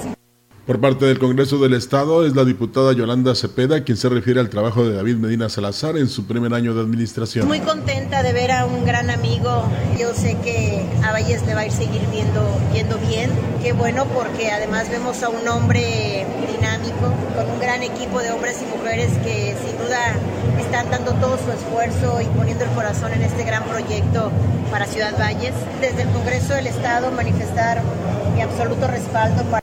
por parte del Congreso del Estado es la diputada Yolanda Cepeda quien se refiere al trabajo de David Medina Salazar en su primer año de administración. Muy contenta de ver a un gran amigo. Yo sé que a Valles le va a ir seguir viendo, viendo bien. Qué bueno porque además vemos a un hombre dinámico con un gran equipo de hombres y mujeres que sin duda están dando todo su esfuerzo y poniendo el corazón en este gran proyecto para Ciudad Valles. Desde el Congreso del Estado manifestar mi absoluto respaldo para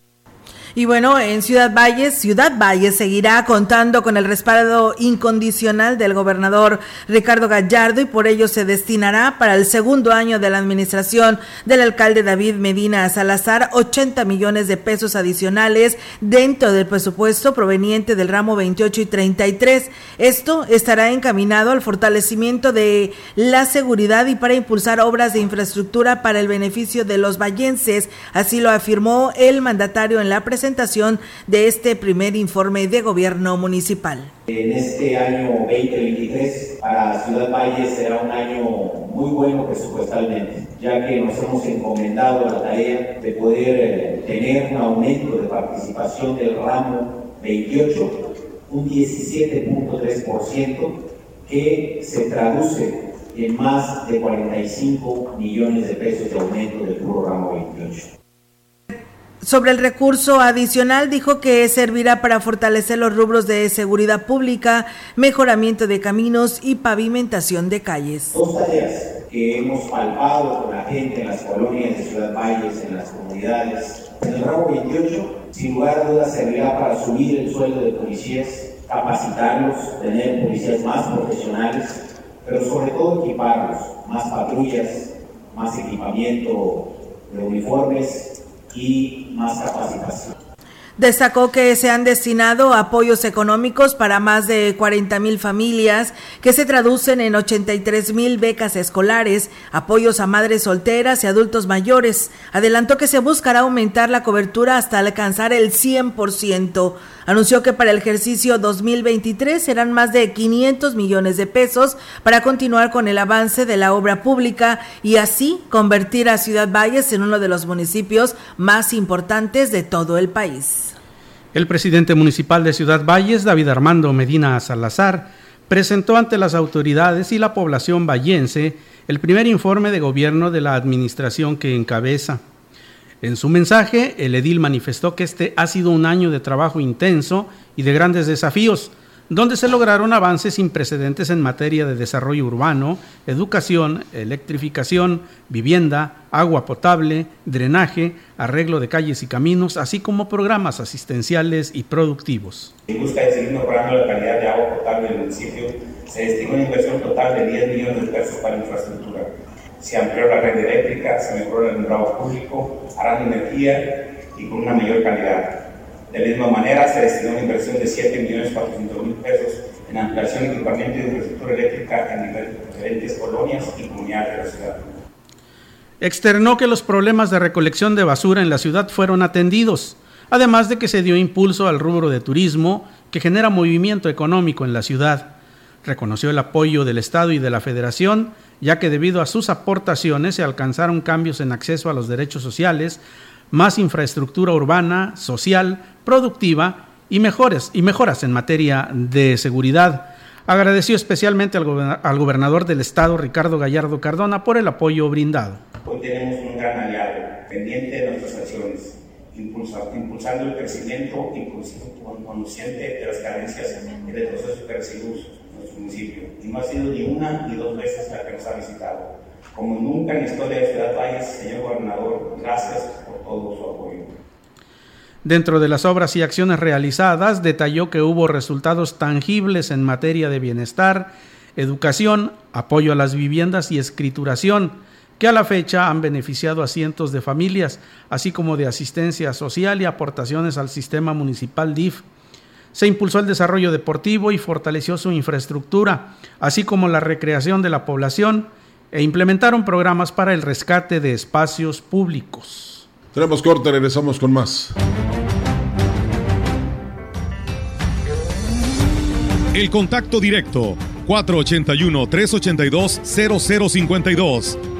y bueno, en Ciudad Valles, Ciudad Valles seguirá contando con el respaldo incondicional del gobernador Ricardo Gallardo y por ello se destinará para el segundo año de la administración del alcalde David Medina Salazar 80 millones de pesos adicionales dentro del presupuesto proveniente del ramo 28 y 33. Esto estará encaminado al fortalecimiento de la seguridad y para impulsar obras de infraestructura para el beneficio de los vallenses, así lo afirmó el mandatario en la presentación presentación de este primer informe de gobierno municipal. En este año 2023 para Ciudad Valle será un año muy bueno presupuestalmente, ya que nos hemos encomendado la tarea de poder eh, tener un aumento de participación del ramo 28, un 17.3%, que se traduce en más de 45 millones de pesos de aumento del puro ramo 28. Sobre el recurso adicional, dijo que servirá para fortalecer los rubros de seguridad pública, mejoramiento de caminos y pavimentación de calles. Dos tareas que hemos palpado con la gente en las colonias de Ciudad Valles, en las comunidades. El ramo 28, sin lugar a dudas, servirá para subir el sueldo de policías, capacitarlos, tener policías más profesionales, pero sobre todo equiparlos, más patrullas, más equipamiento de uniformes y más capacitación. Destacó que se han destinado apoyos económicos para más de 40 mil familias, que se traducen en 83 mil becas escolares, apoyos a madres solteras y adultos mayores. Adelantó que se buscará aumentar la cobertura hasta alcanzar el 100%. Anunció que para el ejercicio 2023 serán más de 500 millones de pesos para continuar con el avance de la obra pública y así convertir a Ciudad Valles en uno de los municipios más importantes de todo el país. El presidente municipal de Ciudad Valles, David Armando Medina Salazar, presentó ante las autoridades y la población vallense el primer informe de gobierno de la administración que encabeza. En su mensaje, el edil manifestó que este ha sido un año de trabajo intenso y de grandes desafíos, donde se lograron avances sin precedentes en materia de desarrollo urbano, educación, electrificación, vivienda, agua potable, drenaje, arreglo de calles y caminos, así como programas asistenciales y productivos. En busca de seguir mejorando la calidad de agua potable del municipio, se destinó una inversión total de 10 millones de pesos para infraestructura. Se amplió la red eléctrica, se mejoró el alumbrado público, harán energía y con una mayor calidad. De la misma manera, se destinó una inversión de 7.400.000 pesos en ampliación, equipamiento y infraestructura eléctrica en diferentes colonias y comunidades de la ciudad. Externó que los problemas de recolección de basura en la ciudad fueron atendidos, además de que se dio impulso al rubro de turismo que genera movimiento económico en la ciudad. Reconoció el apoyo del Estado y de la Federación, ya que debido a sus aportaciones se alcanzaron cambios en acceso a los derechos sociales, más infraestructura urbana, social, productiva y mejores y mejoras en materia de seguridad. Agradeció especialmente al, gobernador del estado, Ricardo Gallardo Cardona, por el apoyo brindado. Hoy tenemos un gran aliado, pendiente de nuestras acciones, impulsando el crecimiento y consciente de las carencias y de percibidos Y no ha sido ni una ni dos veces la que nos ha visitado. Como nunca en la historia de Ciudad Valles, señor gobernador, gracias por todo su apoyo. Dentro de las obras y acciones realizadas, detalló que hubo resultados tangibles en materia de bienestar, educación, apoyo a las viviendas y escrituración, que a la fecha han beneficiado a cientos de familias, así como de asistencia social y aportaciones al sistema municipal DIF. Se impulsó el desarrollo deportivo y fortaleció su infraestructura, así como la recreación de la población, e implementaron programas para el rescate de espacios públicos. Tenemos corte, regresamos con más. El contacto directo 481-382-0052.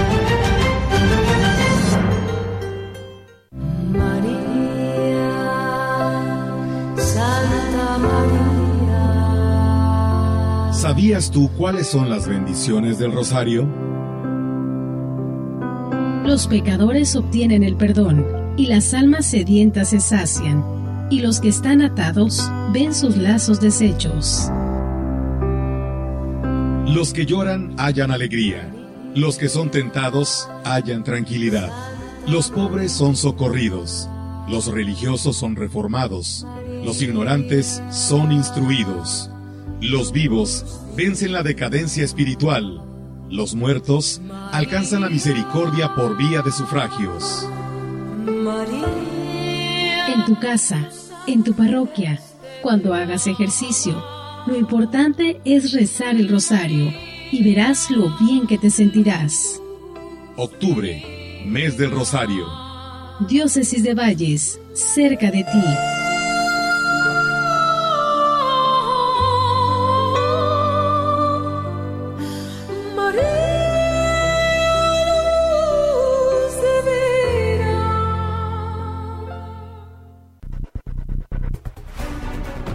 ¿Sabías tú cuáles son las bendiciones del rosario? Los pecadores obtienen el perdón y las almas sedientas se sacian, y los que están atados ven sus lazos deshechos. Los que lloran hallan alegría, los que son tentados hallan tranquilidad, los pobres son socorridos, los religiosos son reformados, los ignorantes son instruidos. Los vivos vencen la decadencia espiritual. Los muertos alcanzan la misericordia por vía de sufragios. En tu casa, en tu parroquia, cuando hagas ejercicio, lo importante es rezar el rosario y verás lo bien que te sentirás. Octubre, mes del rosario. Diócesis de Valles, cerca de ti.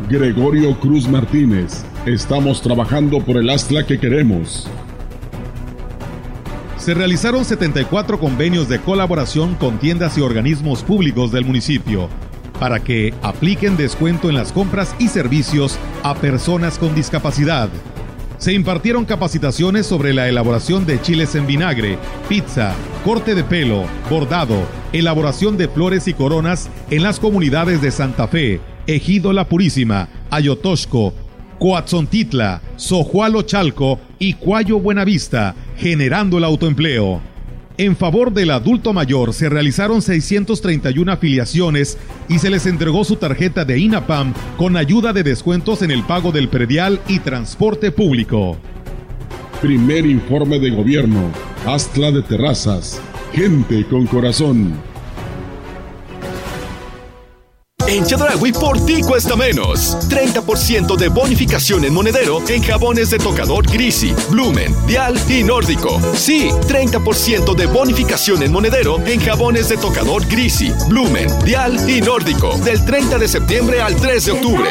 Gregorio Cruz Martínez. Estamos trabajando por el Astla que queremos. Se realizaron 74 convenios de colaboración con tiendas y organismos públicos del municipio para que apliquen descuento en las compras y servicios a personas con discapacidad. Se impartieron capacitaciones sobre la elaboración de chiles en vinagre, pizza, corte de pelo, bordado, elaboración de flores y coronas en las comunidades de Santa Fe, Ejido La Purísima, Ayotosco, Coatzontitla, Sojualo Chalco y Cuayo Buenavista, generando el autoempleo. En favor del adulto mayor se realizaron 631 afiliaciones y se les entregó su tarjeta de INAPAM con ayuda de descuentos en el pago del predial y transporte público. Primer informe de gobierno. Astla de Terrazas. Gente con corazón. En Chedragui por ti cuesta menos. 30% de bonificación en monedero en jabones de tocador Grisi, Blumen, Dial y Nórdico. Sí, 30% de bonificación en monedero en jabones de tocador Grisi, Blumen, Dial y Nórdico. Del 30 de septiembre al 3 de octubre.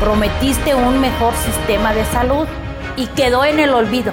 Prometiste un mejor sistema de salud y quedó en el olvido.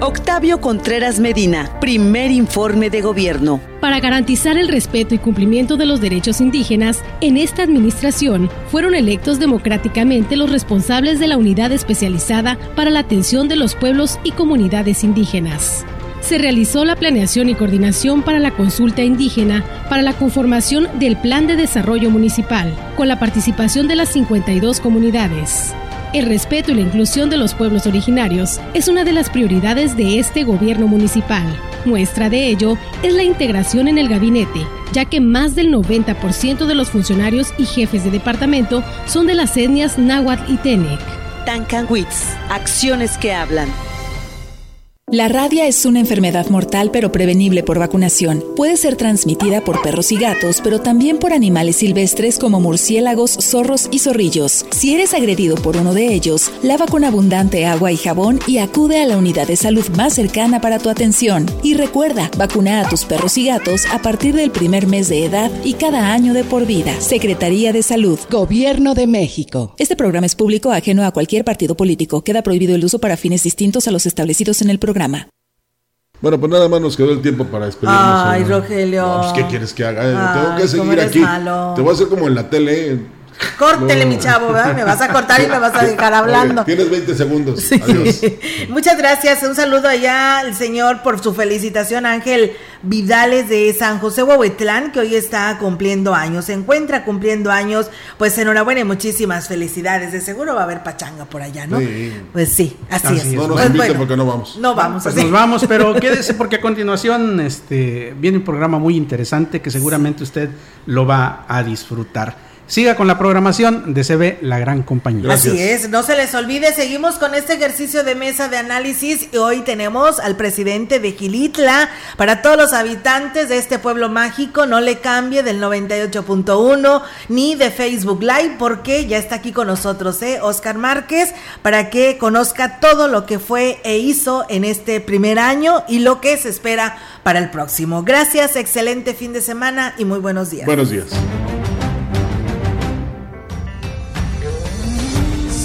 Octavio Contreras Medina, primer informe de gobierno. Para garantizar el respeto y cumplimiento de los derechos indígenas, en esta administración fueron electos democráticamente los responsables de la unidad especializada para la atención de los pueblos y comunidades indígenas. se realizó la planeación y coordinación para la consulta indígena para la conformación del Plan de Desarrollo Municipal, con la participación de las 52 comunidades. El respeto y la inclusión de los pueblos originarios es una de las prioridades de este gobierno municipal. Muestra de ello es la integración en el gabinete, ya que más del 90% de los funcionarios y jefes de departamento son de las etnias náhuatl y tenec. Tancanwitz, acciones que hablan. La rabia es una enfermedad mortal pero prevenible por vacunación. Puede ser transmitida por perros y gatos, pero también por animales silvestres como murciélagos, zorros y zorrillos. Si eres agredido por uno de ellos, lava con abundante agua y jabón y acude a la unidad de salud más cercana para tu atención. Y recuerda, vacuna a tus perros y gatos a partir del primer mes de edad y cada año de por vida. Secretaría de Salud. Gobierno de México. Este programa es público ajeno a cualquier partido político. Queda prohibido el uso para fines distintos a los establecidos en el programa. Bueno, pues nada más nos quedó el tiempo para despedirnos. Ay. Rogelio. No, pues, ¿qué quieres que haga? Ay, Tengo que seguir aquí. malo. Te voy a hacer como en la tele. Córtele, No. mi chavo, ¿verdad? Me vas a cortar y me vas a dejar hablando. Oye, tienes 20 segundos. Adiós. [laughs] Muchas gracias. Un saludo allá al señor por su felicitación, Ángel Vidales de San José Huehuetlán, que hoy está cumpliendo años. Se encuentra cumpliendo años. Pues enhorabuena y muchísimas felicidades. De seguro va a haber pachanga por allá, ¿no? Sí. Pues sí, así, Así es. es. No nos Pues inviten bueno, porque no vamos. No vamos, Pues así. nos vamos, pero [laughs] quédese porque a continuación este, viene un programa muy interesante que seguramente usted lo va a disfrutar. Siga con la programación de CB La Gran Compañía. Así es, no se les olvide, seguimos con este ejercicio de mesa de análisis y hoy tenemos al presidente de Gilitla. Para todos los habitantes de este pueblo mágico, no le cambie del 98.1 ni de Facebook Live porque ya está aquí con nosotros, ¿eh? Oscar Márquez, para que conozca todo lo que fue e hizo en este primer año y lo que se espera para el próximo. Gracias, excelente fin de semana y muy buenos días. Buenos días.